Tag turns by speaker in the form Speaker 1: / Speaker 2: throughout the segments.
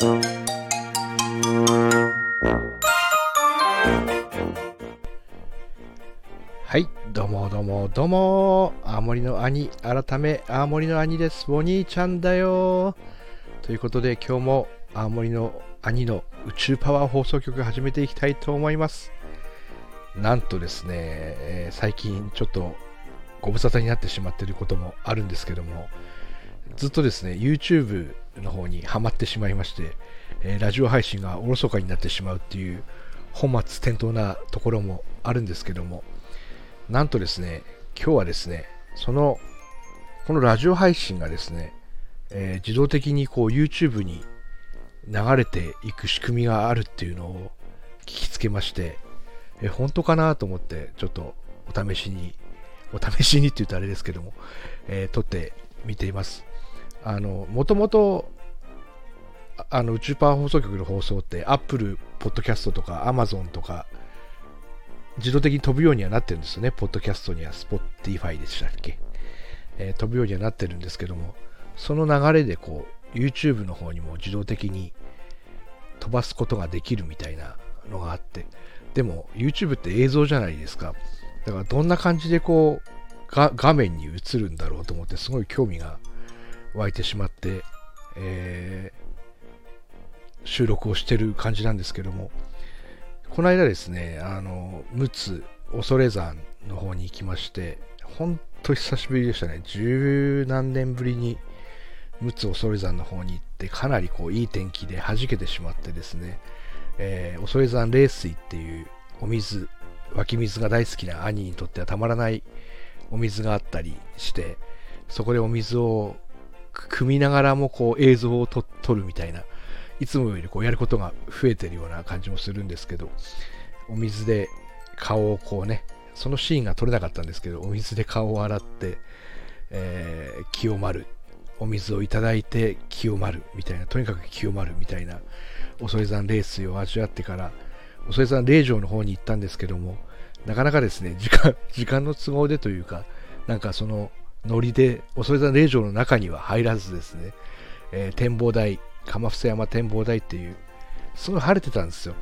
Speaker 1: はい、どうもどうもどうも、青森の兄、改め青森の兄です。お兄ちゃんだよ。ということで今日も青森の兄の宇宙パワー放送局始めていきたいと思います。なんとですね、えー最近ちょっとご無沙汰になってしまっていることもあるんですけども、ずっとですね、YouTube の方にハマってしまいまして、えーラジオ配信がおろそかになってしまうっていう本末転倒なところもあるんですけども、なんとですね、今日はですね、その、このラジオ配信がですね、えー自動的にこう YouTube に流れていく仕組みがあるっていうのを聞きつけまして、えー本当かなと思って、ちょっとお試しに、お試しにって言うとあれですけども、えー撮ってみています。あの、もともと、あの宇宙パワー放送局の放送って Apple Podcast とか Amazon とか自動的に飛ぶようにはなってるんですよね。ポッドキャストには Spotify でしたっけ、えー飛ぶようにはなってるんですけども、その流れでこう YouTube の方にも自動的に飛ばすことができるみたいなのがあって、でも YouTube って映像じゃないですか。だからどんな感じでこう画面に映るんだろうと思ってすごい興味が湧いてしまって、えー収録をしてる感じなんですけども、この間ですね、あの、陸奥恐山の方に行きまして、本当久しぶりでしたね。十何年ぶりに陸奥恐山の方に行って、かなりこういい天気で弾けてしまってですね、えー恐山冷水っていうお水、湧き水が大好きな兄にとってはたまらないお水があったりして、そこでお水を汲みながらもこう映像を撮るみたいな、いつもよりこうやることが増えてるような感じもするんですけど、お水で顔をこうね、そのシーンが撮れなかったんですけど、お水で顔を洗って、えー清まる。お水をいただいて清まるみたいな、とにかく清まるみたいな、恐山冷水を味わってから、恐山霊場の方に行ったんですけども、なかなかですね、時間、時間の都合でというか、なんかそのノリで、恐山霊場の中には入らずですね、えー展望台、鎌伏山展望台っていう、すごい晴れてたんですよ。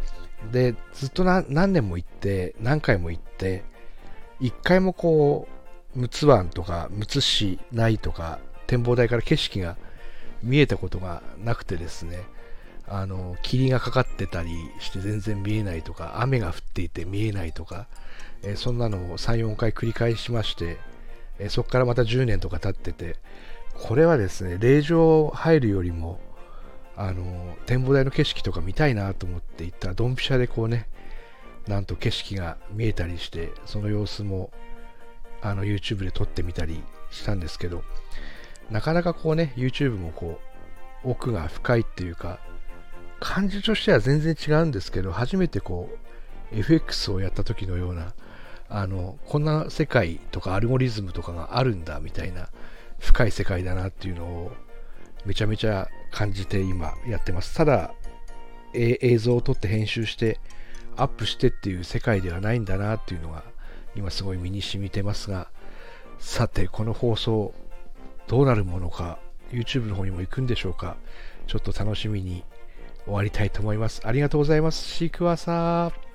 Speaker 1: で、ずっと何年も行って、何回も行って、一回もこう、陸奥湾とか、陸奥市内とか、展望台から景色が見えたことがなくてですね、あの、霧がかかってたりして全然見えないとか、雨が降っていて見えないとか、えーそんなのを3、4回繰り返しまして、えそこからまた10年とか経ってて、これはですね、霊場入るよりも、あの、展望台の景色とか見たいなと思って行ったら、ドンピシャでこうね、なんと景色が見えたりして、その様子も、あの、YouTube で撮ってみたりしたんですけど、なかなかこうね、YouTube もこう、奥が深いっていうか、感じとしては全然違うんですけど、初めてこう、FX をやった時のような、あの、こんな世界とかアルゴリズムとかがあるんだみたいな、深い世界だなっていうのを、めちゃめちゃ感じて今やってます。ただ、え映像を撮って編集して、アップしてっていう世界ではないんだなっていうのが、今すごい身に染みてますが、さて、この放送、どうなるものか、YouTube の方にも行くんでしょうか、ちょっと楽しみに終わりたいと思います。ありがとうございます。シークワーサー。